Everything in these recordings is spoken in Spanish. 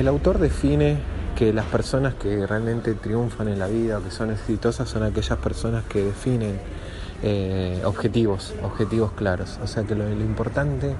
El autor define que las personas que realmente triunfan en la vida o que son exitosas son aquellas personas que definen eh, objetivos, objetivos claros. O sea que lo, importante,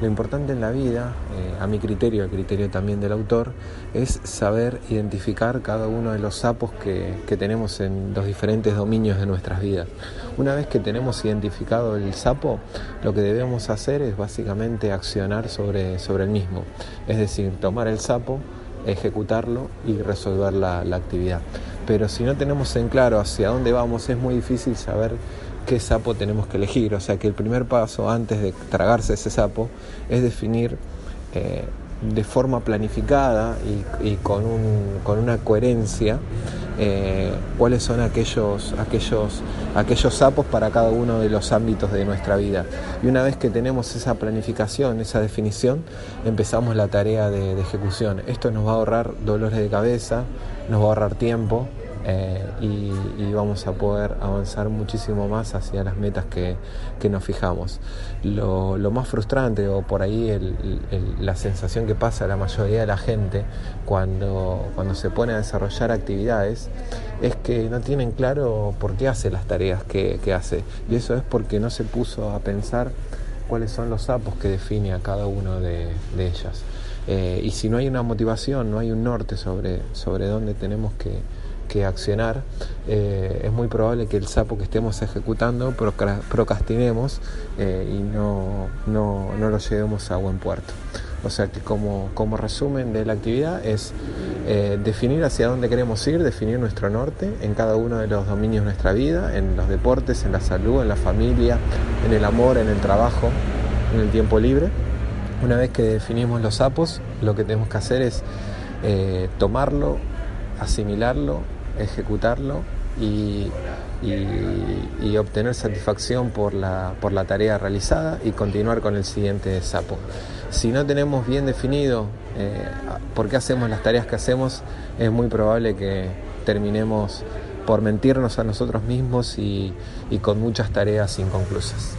lo importante en la vida, eh, a mi criterio, el criterio también del autor, es saber identificar cada uno de los sapos que, tenemos en los diferentes dominios de nuestras vidas. Una vez que tenemos identificado el sapo, lo que debemos hacer es básicamente accionar sobre, sobre el mismo. Es decir, tomar el sapo, ejecutarlo y resolver la, la actividad. Pero si no tenemos en claro hacia dónde vamos, es muy difícil saber qué sapo tenemos que elegir. O sea que el primer paso antes de tragarse ese sapo es definir eh, de forma planificada y, con, una coherencia eh, cuáles son aquellos, aquellos, aquellos sapos para cada uno de los ámbitos de nuestra vida. Y una vez que tenemos esa planificación, esa definición, empezamos la tarea de ejecución. Esto nos va a ahorrar dolores de cabeza, nos va a ahorrar tiempo eh, y, vamos a poder avanzar muchísimo más hacia las metas que, nos fijamos. Lo, más frustrante o por ahí la sensación que pasa a la mayoría de la gente cuando, cuando se pone a desarrollar actividades es que no tienen claro por qué hace las tareas que, hace y eso es porque no se puso a pensar cuáles son los sapos que define a cada uno de, ellas. Eh, y si no hay una motivación, no hay un norte sobre, sobre dónde tenemos que, que accionar, eh, es muy probable que el sapo que estemos ejecutando procrastinemos eh, y no, no, no, lo llevemos a buen puerto. O sea que como, como resumen de la actividad es eh, definir hacia dónde queremos ir, definir nuestro norte en cada uno de los dominios de nuestra vida, en los deportes, en la salud, en la familia, en el amor, en el trabajo, en el tiempo libre. Una vez que definimos los sapos, lo que tenemos que hacer es tomarlo, asimilarlo ejecutarlo y, obtener satisfacción por la, por la tarea realizada y continuar con el siguiente sapo. Si no tenemos bien definido eh, por qué hacemos las tareas que hacemos, es muy probable que terminemos por mentirnos a nosotros mismos y con muchas tareas inconclusas.